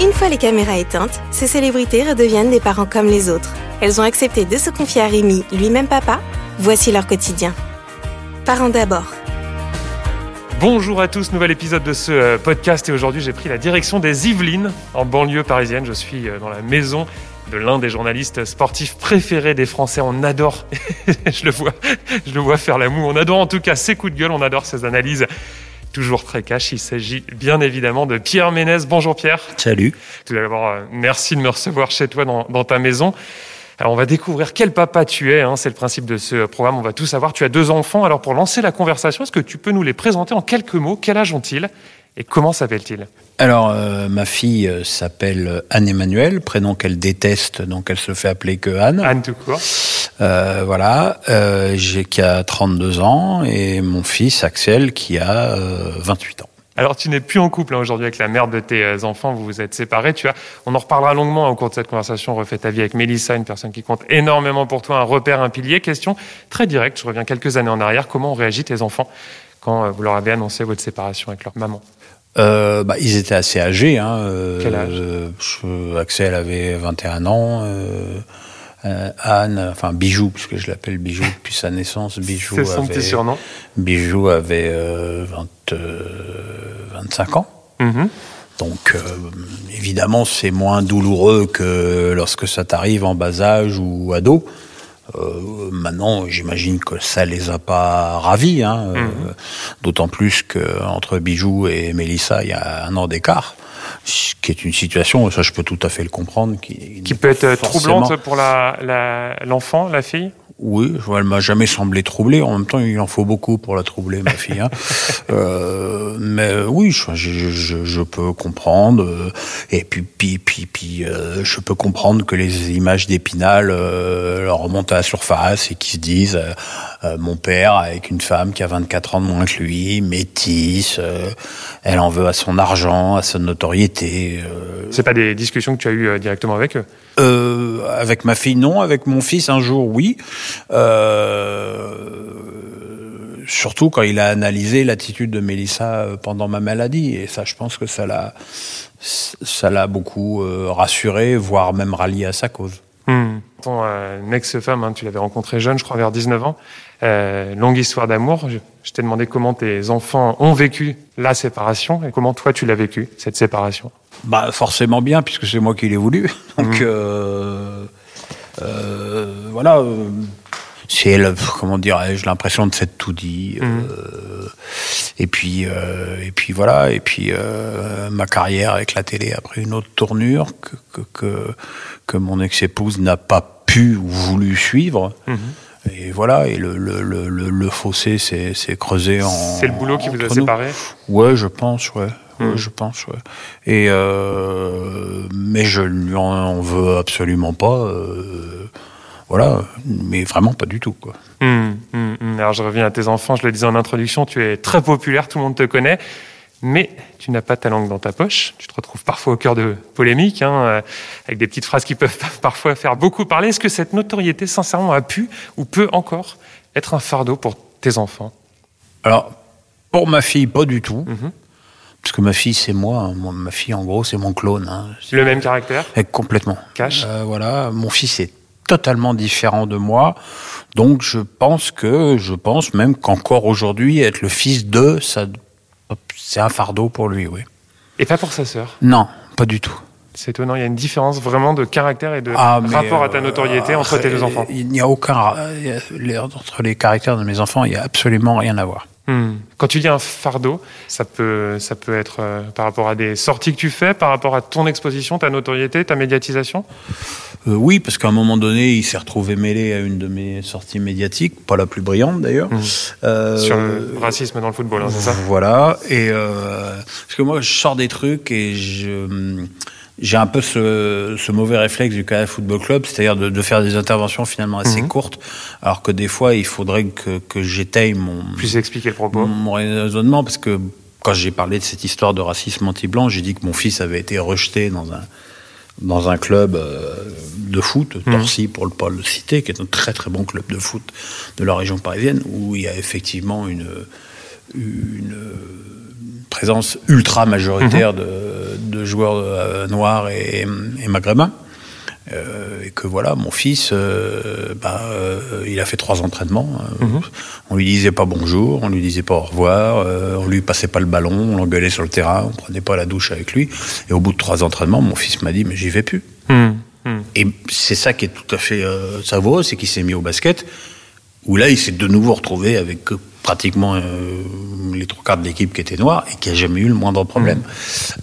Une fois les caméras éteintes, ces célébrités redeviennent des parents comme les autres. Elles ont accepté de se confier à Rémi, lui-même papa. Voici leur quotidien. Parents d'abord. Bonjour à tous, nouvel épisode de ce euh, podcast et aujourd'hui j'ai pris la direction des Yvelines en banlieue parisienne. Je suis euh, dans la maison de l'un des journalistes sportifs préférés des Français. On adore, je le vois, je le vois faire l'amour. On adore en tout cas ses coups de gueule, on adore ses analyses toujours très cash. Il s'agit bien évidemment de Pierre Ménez. Bonjour Pierre. Salut. Tout d'abord, euh, merci de me recevoir chez toi dans, dans ta maison. Alors on va découvrir quel papa tu es, hein, c'est le principe de ce programme, on va tout savoir. Tu as deux enfants, alors pour lancer la conversation, est-ce que tu peux nous les présenter en quelques mots? Quel âge ont-ils? Et comment s'appellent-ils Alors euh, ma fille euh, s'appelle Anne-Emmanuelle, prénom qu'elle déteste, donc elle se fait appeler que Anne. Anne tout court. Euh, voilà, euh, j'ai qui a 32 ans et mon fils Axel qui a 28 ans. Alors, tu n'es plus en couple hein, aujourd'hui avec la mère de tes enfants, vous vous êtes séparés. Tu as, on en reparlera longuement au cours de cette conversation. Refais ta vie avec Mélissa, une personne qui compte énormément pour toi, un repère, un pilier. Question très directe, je reviens quelques années en arrière. Comment ont réagi tes enfants quand vous leur avez annoncé votre séparation avec leur maman? Euh, bah, ils étaient assez âgés. Hein, euh, Quel âge? euh, Axel avait 21 ans. Euh, Anne, enfin Bijou, puisque je l'appelle Bijou depuis sa naissance. Bijou C'est son avait, petit surnom. Bijou avait 20, 25 ans. Mhm. Donc euh, évidemment, c'est moins douloureux que lorsque ça t'arrive en bas âge ou ado. Euh, maintenant, j'imagine que ça les a pas ravis, hein, euh, Mhm. d'autant plus que entre Bijou et Mélissa, il y a un an d'écart, ce qui est une situation, ça je peux tout à fait le comprendre, qui, Qui peut être euh, forcément- troublante pour la- la- l'enfant, la, fille? Oui, elle m'a jamais semblé troublée. En même temps, il en faut beaucoup pour la troubler, ma fille. hein. Euh, mais euh, oui, je, je, je, je peux comprendre. euh, Et puis, puis, puis, puis euh, je peux comprendre que les images d'Épinal euh, leur remontent à la surface et qu'ils se disent mon père avec une femme qui a 24 ans de moins que lui, métisse, euh, elle en veut à son argent, à sa notoriété. Euh, C'est pas des discussions que tu as eues euh, directement avec eux? Euh, avec ma fille, non. Avec mon fils, un jour, oui. Euh, surtout quand il a analysé l'attitude de Mélissa pendant ma maladie. Et ça, je pense que ça l'a, ça l'a beaucoup rassuré, voire même rallié à sa cause. Ton euh, ex-femme, hein, tu l'avais rencontrée jeune, je crois vers 19 ans. Euh, longue histoire d'amour. Je, je t'ai demandé comment tes enfants ont vécu la séparation et comment toi tu l'as vécu, cette séparation. Bah, forcément bien, puisque c'est moi qui l'ai voulu. Donc, euh, euh, voilà. C'est, comment dirais-je, l'impression de s'être tout dit. euh, et puis, euh, et puis voilà. Et puis, euh, ma carrière avec la télé a pris une autre tournure que, que, que, que mon ex-épouse n'a pas pu ou voulu suivre. Et voilà, et le, le, le, le, fossé s'est s'est creusé en. C'est le boulot qui vous a séparés? Ouais, je pense, ouais. Ouais, Mhm. je pense, ouais. Et euh, mais je lui en, en veux absolument pas. euh, voilà, mais vraiment pas du tout, quoi. Hmm, hmm, hmm. Alors je reviens à tes enfants, je le disais en introduction, tu es très populaire, tout le monde te connaît, mais tu n'as pas ta langue dans ta poche. Tu te retrouves parfois au cœur de polémiques, hein, euh, avec des petites phrases qui peuvent parfois faire beaucoup parler. Est-ce que cette notoriété, sincèrement, a pu ou peut encore être un fardeau pour tes enfants? Alors, pour ma fille, pas du tout, Mhm. parce que ma fille, c'est moi. hein. Ma fille, en gros, c'est mon clone. Hein. Le même caractère? Et complètement. Cash Euh, voilà, mon fils est totalement différent de moi, donc je pense que, je pense même qu'encore aujourd'hui, être le fils de, ça, c'est un fardeau pour lui, oui. Et pas pour sa sœur? Non, pas du tout. C'est étonnant, il y a une différence vraiment de caractère et de Ah, rapport à ta euh, notoriété entre tes deux euh, enfants. Il n'y a aucun. les- entre les caractères de mes enfants, il n'y a absolument rien à voir. Hmm. Quand tu dis un fardeau, ça peut, ça peut être euh, par rapport à des sorties que tu fais, par rapport à ton exposition, ta notoriété, ta médiatisation? Euh, oui, parce qu'à un moment donné, il s'est retrouvé mêlé à une de mes sorties médiatiques, pas la plus brillante d'ailleurs. Euh, sur le racisme dans le football, hein, c'est ça? Voilà. Et euh, parce que moi, je sors des trucs et je j'ai un peu ce, ce mauvais réflexe du Canal Football Club, c'est-à-dire de, de faire des interventions finalement assez Mhm. courtes, alors que des fois, il faudrait que, que j'étaye mon, Plus expliquer le propos. mon raisonnement, parce que quand j'ai parlé de cette histoire de racisme anti-blanc, j'ai dit que mon fils avait été rejeté dans un, dans un club euh, de foot, Torcy pour le pas le citer, qui est un très très bon club de foot de la région parisienne, où il y a effectivement une, une présence ultra majoritaire de, de de joueurs noirs et, et maghrébins. Euh, et que voilà, mon fils, euh, bah, euh, il a fait trois entraînements. Mhm. On lui disait pas bonjour, on lui disait pas au revoir, on lui passait pas le ballon, on l'engueulait sur le terrain, on prenait pas la douche avec lui. Et au bout de trois entraînements, mon fils m'a dit mais j'y vais plus. Mhm. Mhm. Et c'est ça qui est tout à fait savoureux, c'est qu'il s'est mis au basket. Où là, il s'est de nouveau retrouvé avec pratiquement euh, les trois quarts de l'équipe qui était noire et qui a jamais eu le moindre problème.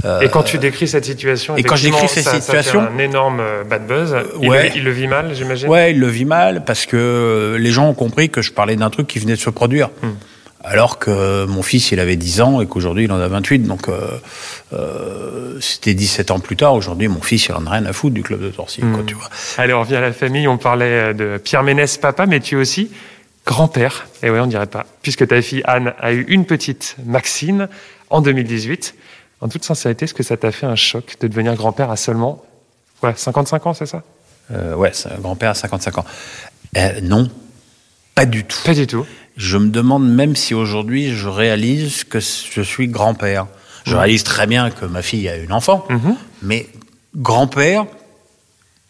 Euh, et quand tu décris cette situation, et quand je décris cette situation, ça fait un énorme euh, bad buzz. Il, ouais, le, il le vit mal, j'imagine? Ouais, il le vit mal parce que les gens ont compris que je parlais d'un truc qui venait de se produire. Hmm. Alors que mon fils, il avait 10 ans et qu'aujourd'hui, il en a 28. Donc, euh, c'était 17 ans plus tard. Aujourd'hui, mon fils, il en a rien à foutre du club de Torcy. Quoi, tu vois. Allez, on revient à la famille. On parlait de Pierre Ménès, papa, mais tu aussi grand-père, et ouais, on dirait pas, puisque ta fille Anne a eu une petite Maxine en 2018. En toute sincérité, est-ce que ça t'a fait un choc de devenir grand-père à seulement ouais, 55 ans, c'est ça? Euh, Ouais, grand-père à 55 ans. Euh, non, pas du tout. Pas du tout. Je me demande même si aujourd'hui je réalise que je suis grand-père. Je mmh. réalise très bien que ma fille a une enfant, mmh. mais grand-père,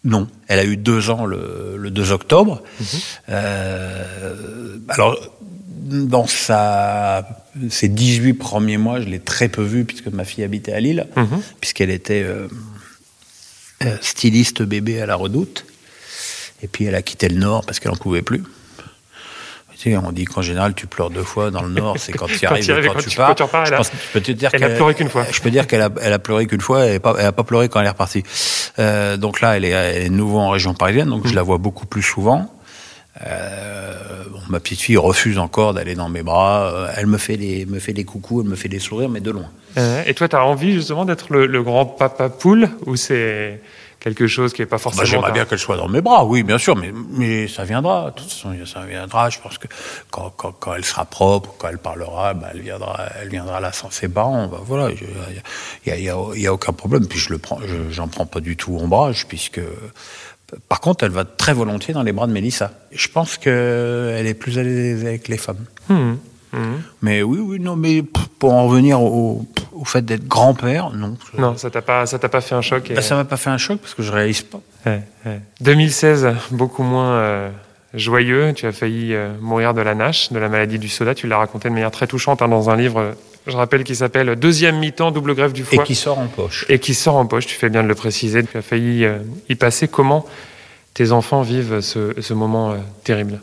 non, elle a eu deux ans le, 2 octobre. Mhm. Euh, alors, dans sa, ses 18 premiers mois, je l'ai très peu vue puisque ma fille habitait à Lille, mhm. puisqu'elle était euh, euh, styliste bébé à la redoute. Et puis elle a quitté le Nord parce qu'elle n'en pouvait plus on dit qu'en général, tu pleures deux fois dans le Nord, c'est quand tu arrives et quand, tu, pars. je peux te dire elle a pleuré qu'une fois. Je peux dire qu'elle a, elle a pleuré qu'une fois, et elle n'a pas, pleuré quand elle est repartie. Euh, donc là, elle est, nouveau en région parisienne, donc je mm. la vois beaucoup plus souvent. Euh, ma petite fille refuse encore d'aller dans mes bras. Euh, elle me fait des, me fait des coucous, elle me fait des sourires, mais de loin. et toi, tu as envie justement d'être le, le, grand papa poule ou c'est quelque chose qui n'est pas bah, forcément. J'aimerais bien qu'elle soit dans mes bras, oui, bien sûr, mais, mais ça viendra. De toute façon, ça viendra. Je pense que quand, quand, quand elle sera propre, quand elle parlera, bah, elle viendra, elle viendra là sans ses parents. Bah, voilà, il n'y a, y a, aucun problème. Puis je le prends, j'en prends pas du tout ombrage, puisque. Par contre, elle va très volontiers dans les bras de Mélissa. Je pense qu'elle est plus à l'aise avec les femmes. Mmh. Mmh. Mais oui, oui, non, mais pour en revenir au, fait d'être grand-père, non. Non, ça t'a pas, ça t'a pas fait un choc. Et... Bah, ça m'a pas fait un choc parce que je réalise pas. 2016, beaucoup moins euh, joyeux. Tu as failli euh, mourir de la nage, de la maladie du soda. Tu l'as raconté de manière très touchante hein, dans un livre. Je rappelle qui s'appelle Deuxième mi-temps, double grève du foie. Et qui sort en poche. Et qui sort en poche. Tu fais bien de le préciser. Tu as failli euh, y passer. Comment tes enfants vivent ce, ce moment terrible?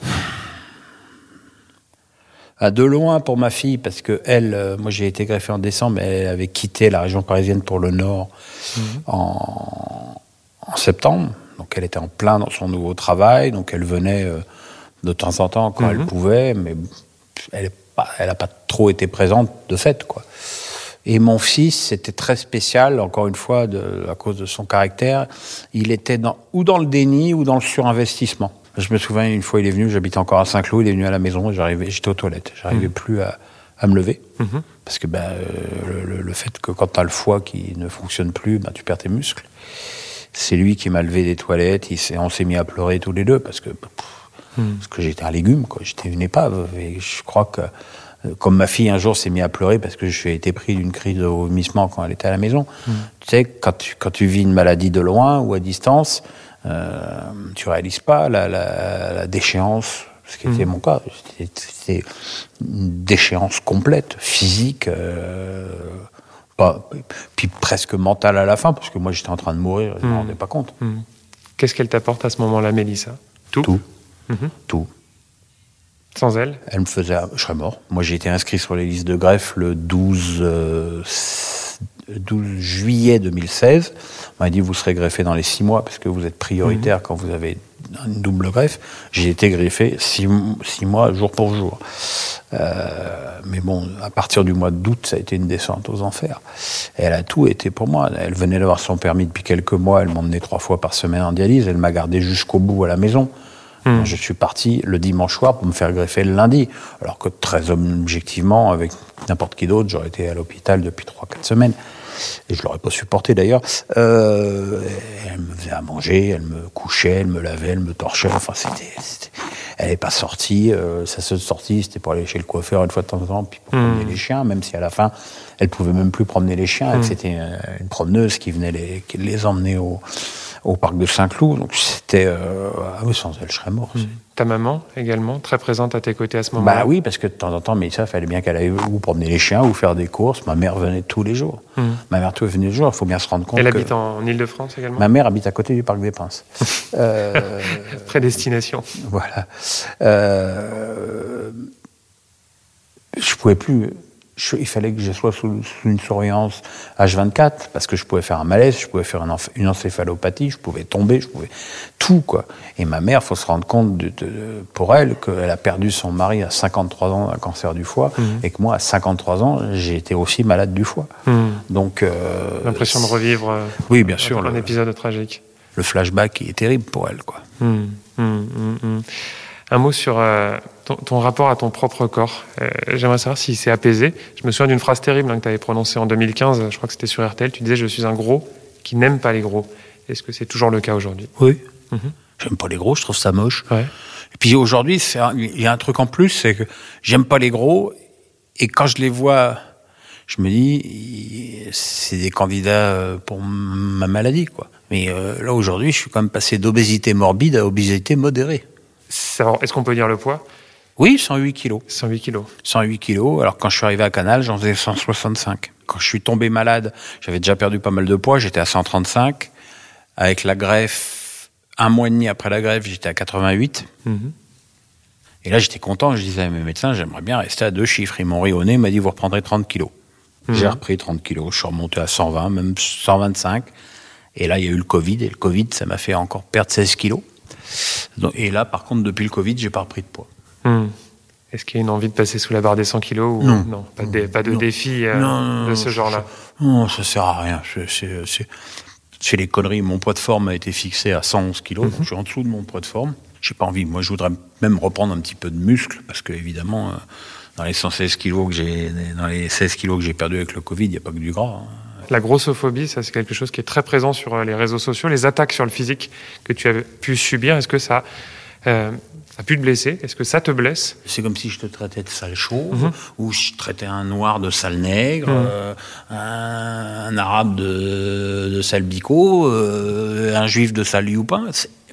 À de loin pour ma fille, parce que elle, euh, moi j'ai été greffé en décembre, elle avait quitté la région parisienne pour le Nord mhm. en, septembre. Donc elle était en plein dans son nouveau travail, donc elle venait euh, de temps en temps quand elle mhm. pouvait, mais elle n'a pas, trop été présente de fait, quoi. Et mon fils, c'était très spécial, encore une fois, de, à cause de son caractère. Il était dans, ou dans le déni ou dans le surinvestissement. Je me souviens, une fois, il est venu, j'habitais encore à Saint-Cloud, il est venu à la maison, j'arrivais, j'étais aux toilettes, j'arrivais mmh. plus à, à, me lever. Mmh. Parce que ben, euh, le, le, fait que quand tu as le foie qui ne fonctionne plus, ben, tu perds tes muscles. C'est lui qui m'a levé des toilettes, il on s'est mis à pleurer tous les deux, parce que, mmh. parce que j'étais un légume, quoi. j'étais une épave. Et je crois que, euh, comme ma fille un jour s'est mise à pleurer parce que je été pris d'une crise de vomissement quand elle était à la maison. Tu sais, quand tu, quand tu vis une maladie de loin ou à distance, euh, tu réalises pas la, la, la déchéance, ce qui était mmh. mon cas. C'était une déchéance complète, physique, euh, pas, puis presque mentale à la fin, parce que moi j'étais en train de mourir, je ne me mmh. rendais pas compte. Mmh. Qu'est-ce qu'elle t'apporte à ce moment-là, Mélissa? Tout? Tout. Tout. Sans elle? Elle me faisait. Je serais mort. Moi, j'ai été inscrit sur les listes de greffe le 12 12 juillet 2016. On m'a dit vous serez greffé dans les six mois parce que vous êtes prioritaire mhm. quand vous avez une double greffe. J'ai été greffé six, mois jour pour jour. Euh, mais bon, à partir du mois d'août, ça a été une descente aux enfers. Et elle a tout été pour moi. Elle venait d'avoir son permis depuis quelques mois. Elle m'emmenait trois fois par semaine en dialyse. Elle m'a gardé jusqu'au bout à la maison. Mhm. Je suis parti le dimanche soir pour me faire greffer le lundi. Alors que très objectivement, avec n'importe qui d'autre, j'aurais été à l'hôpital depuis 3-4 semaines et je l'aurais pas supporté d'ailleurs. Euh, elle me faisait à manger, elle me couchait, elle me lavait, elle me torchait. Enfin, c'était, elle n'est pas sortie. Euh, sa seule sortie, c'était pour aller chez le coiffeur une fois de temps en temps, puis pour Hmm. promener les chiens, même si à la fin, elle pouvait même plus promener les chiens. Hmm. C'était euh, une promeneuse qui venait les, qui les emmener au, au parc de Saint-Cloud. Donc c'était... euh, ah oui, sans elle, je serais mort. Hmm. Ta maman également, très présente à tes côtés à ce moment-là Bah oui, parce que de temps en temps, mais ça, fallait bien qu'elle aille ou promener les chiens ou faire des courses. Ma mère venait tous les jours. Hmm. Ma mère tous venait tous les jours. Il faut bien se rendre compte Elle que habite en Ile-de-France également ma mère habite à côté du parc des Princes. Euh, Prédestination. voilà. Euh, je pouvais plus. Je- il fallait que je sois sous, sous une surveillance H24 parce que je pouvais faire un malaise, je pouvais faire une, une encéphalopathie, je pouvais tomber, je pouvais tout quoi. Et ma mère, faut se rendre compte de, de- pour elle qu'elle a perdu son mari à 53 ans d'un cancer du foie Mhm. et que moi à 53 ans j'ai été aussi malade du foie. Hmm. Donc euh, L'impression de revivre euh, oui bien sûr un, le, épisode tragique. le flashback est terrible pour elle quoi. Hmm, hmm. Un mot sur euh, ton, ton rapport à ton propre corps. Euh, J'aimerais savoir s'il s'est apaisé. Je me souviens d'une phrase terrible hein, que tu avais prononcée en 2015, je crois que c'était sur RTL. Tu disais Je suis un gros qui n'aime pas les gros. Est-ce que c'est toujours le cas aujourd'hui? Oui. Mhm. J'aime pas les gros, je trouve ça moche. Ouais. Et puis aujourd'hui, il y a un truc en plus, c'est que j'aime pas les gros, et quand je les vois, je me dis, c'est des candidats euh, pour ma maladie, quoi. Mais euh, là aujourd'hui, je suis quand même passé d'obésité morbide à obésité modérée. Est-ce qu'on peut dire le poids? Oui, 108 kilos. 108 kilos. 108 kilos. Alors quand je suis arrivé à Canal, j'en faisais 165. Quand je suis tombé malade, j'avais déjà perdu pas mal de poids, j'étais à 135. Avec la greffe, un mois et demi après la greffe, j'étais à 88. Mhm. Et là, j'étais content. Je disais à mes médecins, j'aimerais bien rester à deux chiffres. Ils m'ont ri au nez, ils m'ont dit, vous reprendrez 30 kilos. Mhm. J'ai repris 30 kilos. Je suis remonté à 120, même 125. Et là, il y a eu le Covid. Et le Covid, ça m'a fait encore perdre 16 kilos. Donc- Et là, par contre, depuis le Covid, j'ai pas repris de poids. Hmm. Est-ce qu'il y a une envie de passer sous la barre des 100 kilos ou... Non. pas de, pas de Non. défi euh, Non, de ce je- genre-là. Non, ça sert à rien. C'est- les conneries. Mon poids de forme a été fixé à 111 kilos. donc je suis en dessous de mon poids de forme. J'ai pas envie. Moi, je voudrais même reprendre un petit peu de muscle parce que, évidemment, euh, dans les 116 kilos que j'ai, dans les 16 kilos que j'ai perdu avec le Covid, il n'y a pas que du gras. hein. La grossophobie, ça c'est quelque chose qui est très présent sur euh, les réseaux sociaux. Les attaques sur le physique que tu as pu subir, est-ce que ça euh, a pu te blesser? Est-ce que ça te blesse? C'est comme si je te traitais de sale chauve, Mhm. ou je traitais un noir de sale nègre, Mhm. euh, un, arabe de, de sale bico, euh, un juif de sale youpin.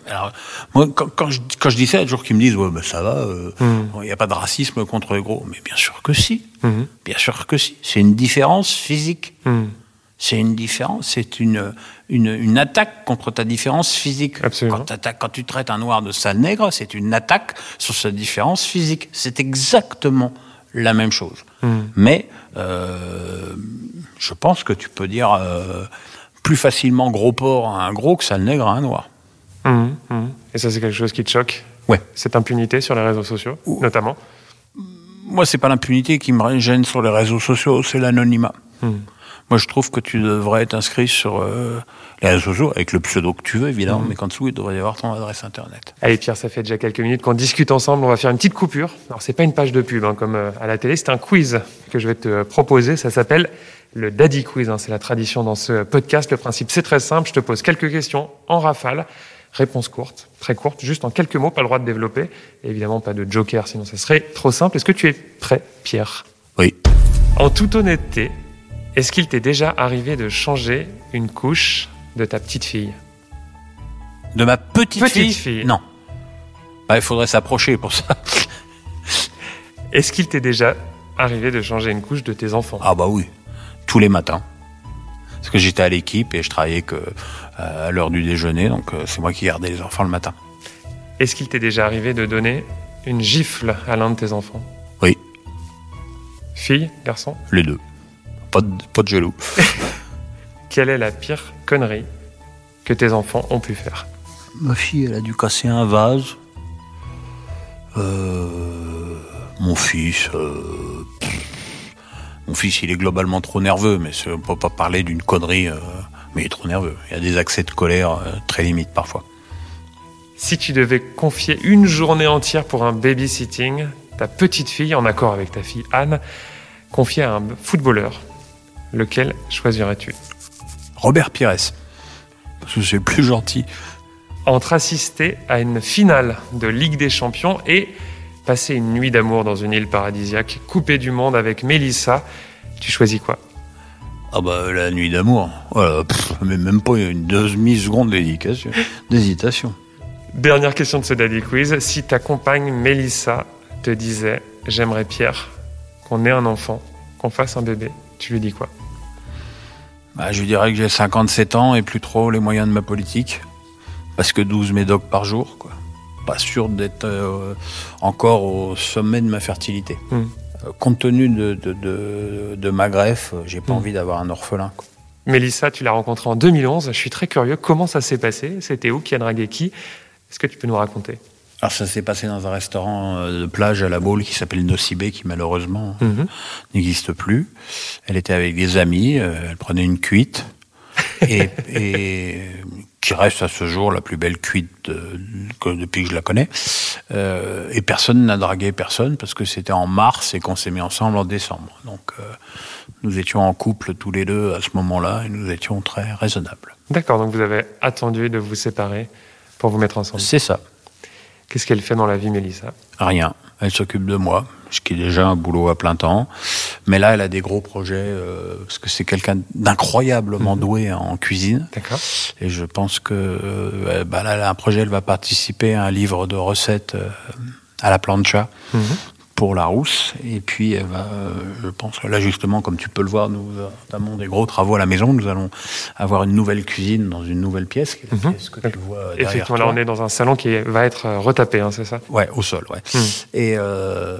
Alors, moi, quand, quand je, quand je dis ça, il y a toujours qui me disent Ouais, ben ça va, euh, Mhm. il n'y a pas de racisme contre les gros. Mais bien sûr que si, Mhm. bien sûr que si. C'est une différence physique. C'est une différence, c'est une, une, une attaque contre ta différence physique. Absolument. Quand, tu traites un noir de sale nègre, c'est une attaque sur sa différence physique. C'est exactement la même chose. Mhm. Mais euh, je pense que tu peux dire euh, plus facilement gros porc à un gros que sale nègre à un noir. Mhm. Mhm. Et ça c'est quelque chose qui te choque Ouais. Cette impunité sur les réseaux sociaux, notamment Moi, c'est pas l'impunité qui me gêne sur les réseaux sociaux, c'est l'anonymat. Mhm. Moi, je trouve que tu devrais être inscrit sur euh, les réseaux sociaux, avec le pseudo que tu veux, évidemment, mais qu'en dessous, il devrait y avoir ton adresse Internet. Allez Pierre, ça fait déjà quelques minutes qu'on discute ensemble. On va faire une petite coupure. Alors c'est pas une page de pub hein, comme euh, à la télé, c'est un quiz que je vais te proposer. Ça s'appelle le Daddy Quiz. hein. C'est la tradition dans ce podcast. Le principe c'est très simple. Je te pose quelques questions en rafale. Réponse courte, très courte, juste en quelques mots, pas le droit de développer. Et évidemment pas de joker, sinon ça serait trop simple. Est-ce que tu es prêt, Pierre? Oui. En toute honnêteté, est-ce qu'il t'est déjà arrivé de changer une couche de ta petite fille? De ma petite, Petite fille? Non. Bah, il faudrait s'approcher pour ça. Est-ce qu'il t'est déjà arrivé de changer une couche de tes enfants? Ah bah oui, tous les matins. Parce que j'étais à l'équipe et je travaillais que euh, à l'heure du déjeuner, donc euh, c'est moi qui gardais les enfants le matin. Est-ce qu'il t'est déjà arrivé de donner une gifle à l'un de tes enfants? Oui. Fille, garçon? Les deux. Pas de, pas de jaloux. Quelle est la pire connerie que tes enfants ont pu faire? Ma fille, elle a dû casser un vase. Euh, mon fils, euh, pff, mon fils, il est globalement trop nerveux, mais on peut pas parler d'une connerie. euh, mais il est trop nerveux. Il y a des accès de colère euh, très limites parfois. Si tu devais confier une journée entière pour un babysitting, ta petite fille, en accord avec ta fille Anne, confiée à un footballeur, lequel choisirais-tu? Robert Pires, parce que c'est le plus gentil. entre assister à une finale de Ligue des Champions et passer une nuit d'amour dans une île paradisiaque coupée du monde avec Mélissa. Tu choisis quoi? Ah bah la nuit d'amour. Voilà, pff, mais même pas une demi-seconde d'hésitation. d'hésitation. Dernière question de ce Daddy Quiz. Si ta compagne Mélissa te disait J'aimerais Pierre qu'on ait un enfant, qu'on fasse un bébé, tu lui dis quoi Bah, je lui dirais que j'ai 57 ans et plus trop les moyens de ma politique. Parce que 12 médocs par jour, quoi. Pas sûr d'être euh, encore au sommet de ma fertilité. Hmm. Euh, compte tenu de, de, de, de ma greffe, j'ai pas Hmm. envie d'avoir un orphelin. quoi. Mélissa, tu l'as rencontrée en 2011. Je suis très curieux. Comment ça s'est passé? C'était où Qui a dragué qui Est-ce que tu peux nous raconter? Alors ça s'est passé dans un restaurant euh, de plage à la Baule qui s'appelle Nocibé, qui malheureusement Mhm. n'existe plus. Elle était avec des amis, euh, elle prenait une cuite, et, et qui reste à ce jour la plus belle cuite de- que, depuis que je la connais. Euh, et personne n'a dragué personne parce que c'était en mars et qu'on s'est mis ensemble en décembre. Donc euh, nous étions en couple tous les deux à ce moment-là et nous étions très raisonnables. D'accord, donc vous avez attendu de vous séparer pour vous mettre ensemble. C'est ça. Qu'est-ce qu'elle fait dans la vie, Mélissa? Rien. Elle s'occupe de moi, ce qui est déjà un boulot à plein temps. Mais là, elle a des gros projets, euh, parce que c'est quelqu'un d'incroyablement doué en cuisine. D'accord. Et je pense que euh, bah là, elle a un projet, elle va participer à un livre de recettes euh, à la plancha Mhm. Pour la rousse. Et puis, elle va, euh, je pense que là, justement, comme tu peux le voir, nous avons des gros travaux à la maison. Nous allons avoir une nouvelle cuisine dans une nouvelle pièce, qui est la Mhm. pièce que tu vois derrière Effectivement, là, toi. on est dans un salon qui va être euh, retapé, hein, c'est ça? Ouais, au sol, ouais. Hmm. Et, euh,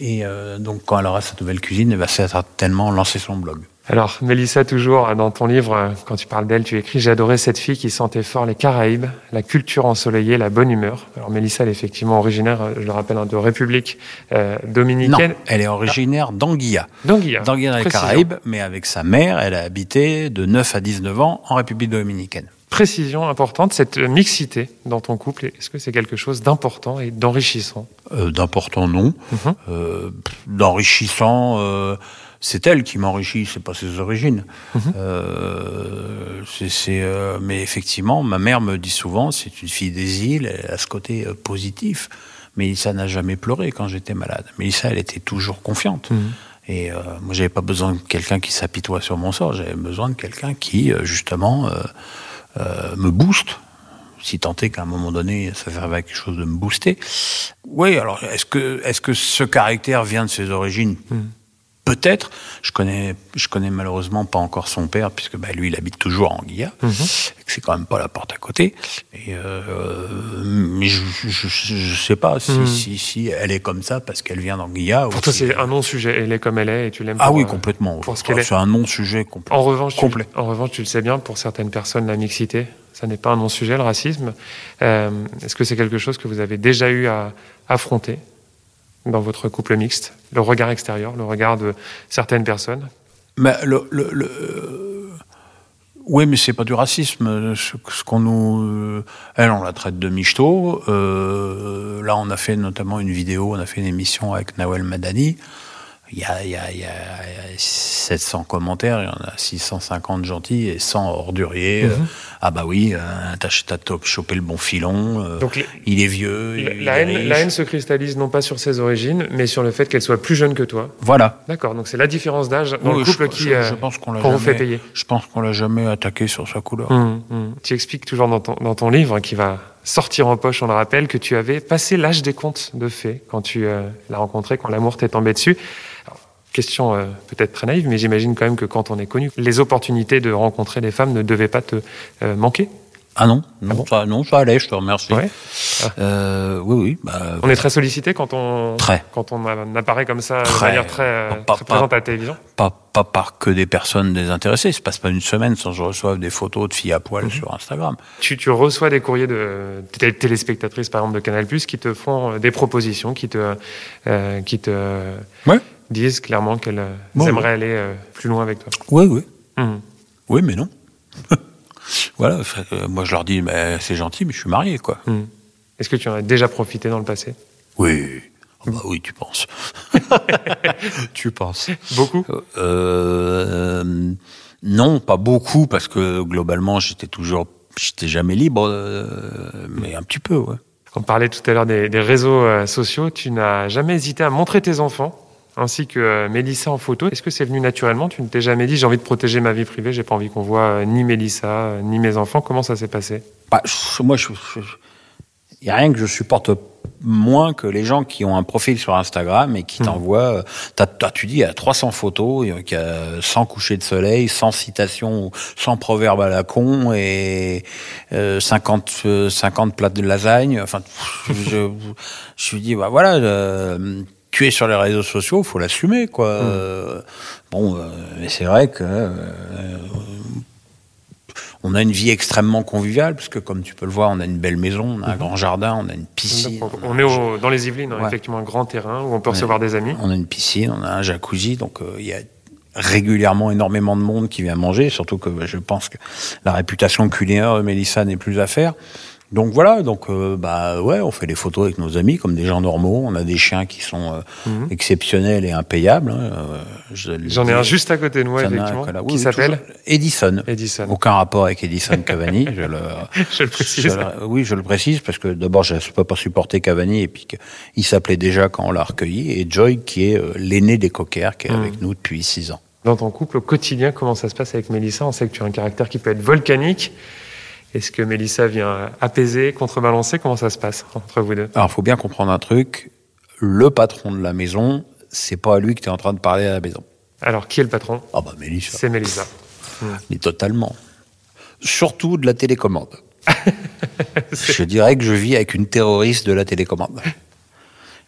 et euh, donc, quand elle aura cette nouvelle cuisine, elle va certainement lancer son blog. Alors, Mélissa, toujours dans ton livre, euh, quand tu parles d'elle, tu écris J'ai adoré cette fille qui sentait fort les Caraïbes, la culture ensoleillée, la bonne humeur. Alors, Mélissa, elle est effectivement originaire, euh, je le rappelle, hein, de République euh, Non, dominicaine. elle est originaire d'Anguilla. D'Anguilla. D'Anguilla dans les Précision. Caraïbes, mais avec sa mère, elle a habité de 9 à 19 ans en République dominicaine. Précision importante, cette mixité dans ton couple, est-ce que c'est quelque chose d'important et d'enrichissant? Euh, D'important, non. Mhm. Euh, D'enrichissant, euh, c'est elle qui m'enrichit, c'est pas ses origines. Mhm. Euh, c'est- euh, mais effectivement, ma mère me dit souvent, c'est une fille des îles, elle a ce côté euh, positif. Mélissa n'a jamais pleuré quand j'étais malade. Mélissa, elle était toujours confiante. Mhm. Et euh, moi, j'avais pas besoin de quelqu'un qui s'apitoie sur mon sort. J'avais besoin de quelqu'un qui, euh, justement, euh, euh, me booste. Si tant est qu'à un moment donné, ça servait à quelque chose de me booster. Oui, alors est-ce que est-ce que ce caractère vient de ses origines? Mhm. Peut-être. Je connais, je connais malheureusement pas encore son père, puisque bah, lui, il habite toujours en Guilla. Que C'est quand même pas la porte à côté. Et euh, mais je, je, je, sais pas si, Mhm. si, si elle est comme ça parce qu'elle vient d'Anguilla. ou Pour toi, si- c'est un non-sujet. Elle est comme elle est et tu l'aimes Ah oui, euh, complètement. C'est un non-sujet complet. En revanche, tu, en revanche, tu le sais bien, pour certaines personnes, la mixité, ça n'est pas un non-sujet, le racisme. Euh, Est-ce que c'est quelque chose que vous avez déjà eu à affronter? Dans votre couple mixte Le regard extérieur, le regard de certaines personnes Mais le, euh, oui, mais c'est pas du racisme. Ce qu'on nous, euh, elle, on la traite de michto. Euh, là, on a fait notamment une vidéo, on a fait une émission avec Nawel Madani. Il y a, il y a, il y a 700 commentaires, il y en a 650 gentils et 100 orduriers. Mhm. Euh, ah bah oui, euh, t'as chopé le bon filon. euh, Donc, les- il est vieux. la, il la est haine, riche. la haine se cristallise non pas sur ses origines, mais sur le fait qu'elle soit plus jeune que toi. Voilà. D'accord, donc c'est la différence d'âge dans Oui, le couple je, qui je- je pense qu'on vous fait payer. Je pense qu'on l'a jamais attaqué sur sa couleur. Hum, hum. Tu expliques toujours dans ton, dans ton livre, qui va sortir en poche, on le rappelle, que tu avais passé l'âge des contes de fées quand tu euh, l'as rencontré, quand l'amour t'est tombé dessus. Question euh, peut-être très naïve, mais j'imagine quand même que quand on est connu, les opportunités de rencontrer des femmes ne devaient pas te euh, manquer. Ah non, non, Ah bon ça, non, ça allait, je te remercie. Ouais. Euh, oui, oui. Bah, On est très sollicité quand on, Très. quand on apparaît comme ça de Très. manière très, euh, Pas- très pas- présente à la télévision. pas, pas par que des personnes désintéressées. Il se passe pas une semaine sans que je reçoive des photos de filles à poil Mhm. sur Instagram. Tu, tu reçois des courriers de télé- téléspectatrices, par exemple, de Canal+, qui te font euh, des propositions, qui te, euh, qui te Ouais. Disent clairement qu'elles euh, Ouais, aimeraient aller euh, plus loin avec toi. Oui, oui. Hum. Oui, mais non. voilà, que moi je leur dis, mais c'est gentil, mais je suis marié, quoi. Hmm. Est-ce que tu en as déjà profité dans le passé? Oui. Ah bah oui, tu penses. tu penses. Beaucoup? Euh, non, pas beaucoup, parce que globalement, j'étais toujours j'étais jamais libre, euh, mais un petit peu, ouais. On parlait tout à l'heure des, des réseaux euh, sociaux. Tu n'as jamais hésité à montrer tes enfants? Ainsi que euh, Mélissa en photo. Est-ce que c'est venu naturellement? Tu ne t'es jamais dit j'ai envie de protéger ma vie privée, j'ai pas envie qu'on voit euh, ni Mélissa euh, ni mes enfants. Comment ça s'est passé? Bah, moi, il n'y a rien que je supporte moins que les gens qui ont un profil sur Instagram et qui t'envoient. t'as- t'as- tu dis, il y a 300 photos, il y a 100 couchers de soleil, 100 citations, ou 100 proverbes à la con et euh, 50, euh, 50 plats de lasagne. Enfin, je, je me dis, bah voilà. euh, tu es sur les réseaux sociaux, faut l'assumer, quoi. Euh, Bon, euh, mais c'est vrai que euh, on a une vie extrêmement conviviale, parce que comme tu peux le voir, on a une belle maison, on a un grand jardin, on a une piscine. Donc, on est au- dans les Yvelines, hein, Ouais. effectivement un grand terrain où on peut recevoir des amis. On a une piscine, on a un jacuzzi, donc euh, il y a régulièrement énormément de monde qui vient manger, surtout que bah, je pense que la réputation culinaire de Mélissa n'est plus à faire. Donc voilà, donc euh, bah ouais, on fait des photos avec nos amis comme des gens normaux. On a des chiens qui sont euh, Mhm. exceptionnels et impayables. hein, euh, je J'en ai un juste à côté de moi, effectivement, qui oui, s'appelle. Edison. Edison. Aucun rapport avec Edison Cavani. je le, Je le précise. je oui, je le précise parce que d'abord, je ne peux pas supporter Cavani et puis qu'il s'appelait déjà quand on l'a recueilli. Et Joy, qui est euh, l'aîné des coquers, qui est Mm. avec nous depuis six ans. Dans ton couple, au quotidien, comment ça se passe avec Mélissa? On sait que tu as un caractère qui peut être volcanique. Est-ce que Mélissa vient apaiser, contrebalancer Comment ça se passe entre vous deux? Alors, il faut bien comprendre un truc. Le patron de la maison, c'est pas à lui que tu es en train de parler à la maison. Alors, qui est le patron? Ah bah Mélissa, C'est Mélissa. mais totalement. Surtout de la télécommande. je dirais que je vis avec une terroriste de la télécommande.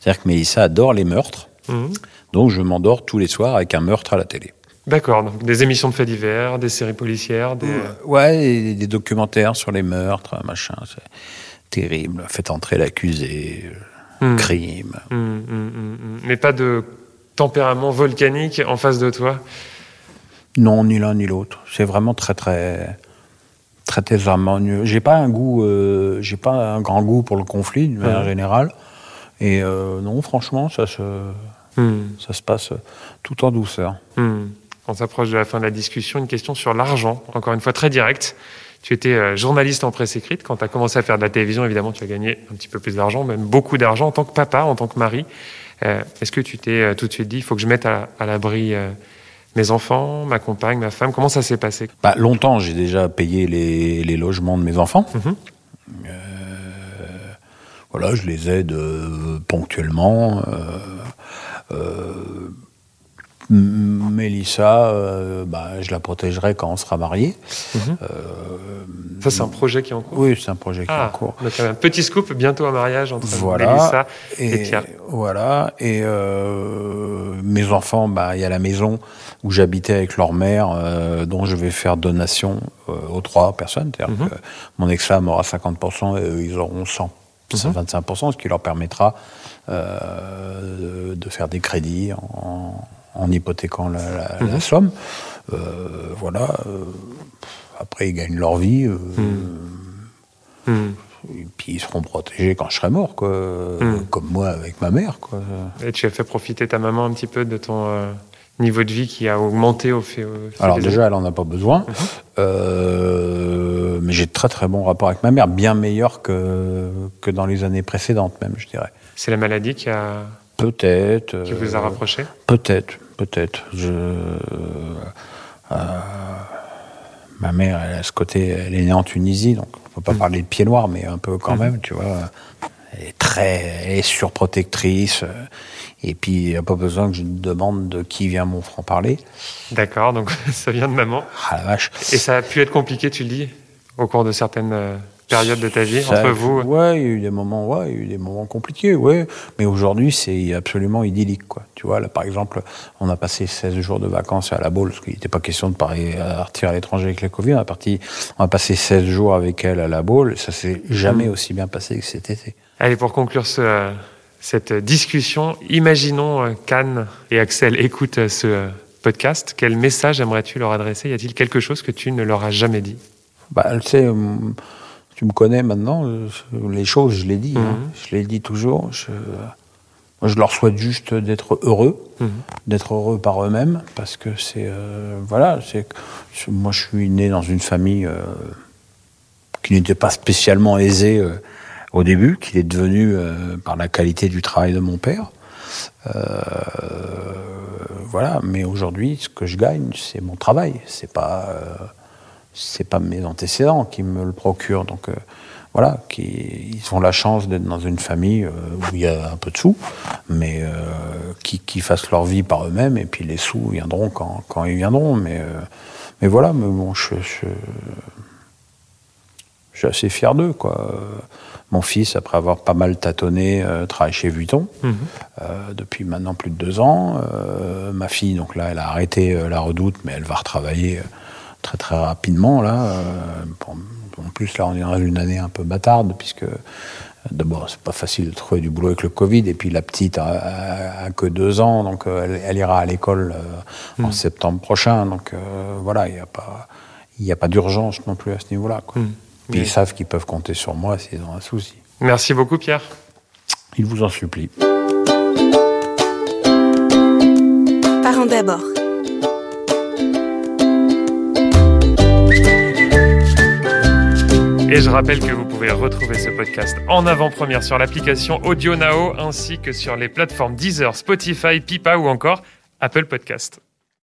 C'est-à-dire que Mélissa adore les meurtres. Mhm. Donc je m'endors tous les soirs avec un meurtre à la télé. D'accord, donc des émissions de faits divers, des séries policières, des... Ouais, et des documentaires sur les meurtres, machin, c'est terrible. Faites entrer l'accusé, Mhm. crime. Mhm, mhm. Mais pas de tempérament volcanique en face de toi? Non, ni l'un ni l'autre. C'est vraiment très très très très harmonieux. J'ai pas un goût, euh, j'ai pas un grand goût pour le conflit d'une manière générale. Et euh, non, franchement, ça se Mhm. ça se passe tout en douceur. On s'approche de la fin de la discussion. Une question sur l'argent, encore une fois très directe. Tu étais euh, journaliste en presse écrite. Quand tu as commencé à faire de la télévision, évidemment, tu as gagné un petit peu plus d'argent, même beaucoup d'argent en tant que papa, en tant que mari. Euh, Est-ce que tu t'es euh, tout de suite dit, il faut que je mette à, à l'abri euh, mes enfants, ma compagne, ma femme? Comment ça s'est passé? Bah, longtemps, j'ai déjà payé les, les logements de mes enfants. Mhm. Euh, voilà, je les aide ponctuellement. euh, Mélissa, euh, bah, je la protégerai quand on sera mariés. Mhm. Euh, Ça, c'est un projet qui est en cours. oui, c'est un projet qui est en Ah, cours. donc un petit scoop, bientôt un mariage entre Voilà. Mélissa et, Et Pierre. voilà. Et euh, mes enfants, bah, il y a la maison où j'habitais avec leur mère, euh, dont je vais faire donation euh, aux trois personnes. C'est-à-dire Mhm. que mon ex-femme aura 50% et eux, ils auront 100, Mhm. 125%, ce qui leur permettra euh, de, de faire des crédits en, en hypothéquant la, la- la Mhm. somme. Euh, voilà. euh, après, ils gagnent leur vie. euh, Hmm. et puis ils seront protégés quand je serai mort, quoi. Mm. Comme moi avec ma mère, quoi. Et tu as fait profiter ta maman un petit peu de ton euh, niveau de vie qui a augmenté au fait. au Alors déjà, elle en a pas besoin. Mhm. Euh, mais j'ai de très très bon rapport avec ma mère, bien meilleur que, que dans les années précédentes même, je dirais. C'est la maladie qui, a, Peut-être. qui vous a euh, rapproché? Peut-être, peut-être. Je, euh, ma mère, elle a ce côté, elle est née en Tunisie, donc on peut pas Mhm. parler de pied noir, mais un peu quand Mhm. même, tu vois. Elle est très, elle est surprotectrice. euh, Et puis, il n'y a pas besoin que je demande de qui vient mon franc-parler. D'accord, donc ça vient de maman. Ah la vache. Et ça a pu être compliqué, tu le dis, au cours de certaines euh, périodes de ta vie, Ça- entre vous Ouais, il y a eu des moments, ouais, il y a eu des moments compliqués, ouais. Mais aujourd'hui, c'est absolument idyllique, quoi. Tu vois, là, par exemple, on a passé 16 jours de vacances à la Baule, parce qu'il n'était pas question de partir à l'étranger avec la Covid. On a, parti, on a passé 16 jours avec elle à la Baule, ça s'est jamais Mhm. aussi bien passé que cet été. Allez, pour conclure ce, euh, cette discussion, imaginons euh, qu'Anne et Axel écoutent euh, ce euh, podcast. Quel message aimerais-tu leur adresser? Y a-t-il quelque chose que tu ne leur as jamais dit? Bah, tu sais, hum, tu me connais maintenant, euh, les choses, je les dis, hein. Mhm. je les dis toujours. Je, moi, je leur souhaite juste d'être heureux. Mhm. d'être heureux par eux-mêmes parce que c'est euh, voilà c'est moi je suis né dans une famille euh, qui n'était pas spécialement aisé euh, au début, qu'il est devenu euh, par la qualité du travail de mon père. voilà, mais aujourd'hui, ce que je gagne, c'est mon travail. C'est pas, c'est pas mes antécédents qui me le procurent. Donc voilà, qui, ils ont la chance d'être dans une famille où il y a un peu de sous, mais qui, qui, fassent leur vie par eux-mêmes, et puis les sous viendront quand, quand ils viendront. Mais, mais voilà, mais bon, je, je je suis assez fier d'eux. Quoi. Mon fils, après avoir pas mal tâtonné, euh, travaille chez Vuitton euh, depuis maintenant plus de deux ans. Euh, ma fille, donc là, elle a arrêté la redoute, mais elle va retravailler très très rapidement. Là, en plus, là, on est dans une année un peu bâtarde, puisque d'abord, c'est pas facile de trouver du boulot avec le Covid, et puis la petite a, que deux ans, donc elle, ira à l'école en mhm. septembre prochain. Donc voilà, il n'y a pas, il a pas d'urgence non plus à ce niveau-là. Quoi. Mhm ils savent qu'ils peuvent compter sur moi s'ils ont un souci. Merci beaucoup, Pierre. Il vous en supplie. Parents d'abord. Et je rappelle que vous pouvez retrouver ce podcast en avant-première sur l'application Audio Now ainsi que sur les plateformes Deezer, Spotify, Pipa ou encore Apple Podcast.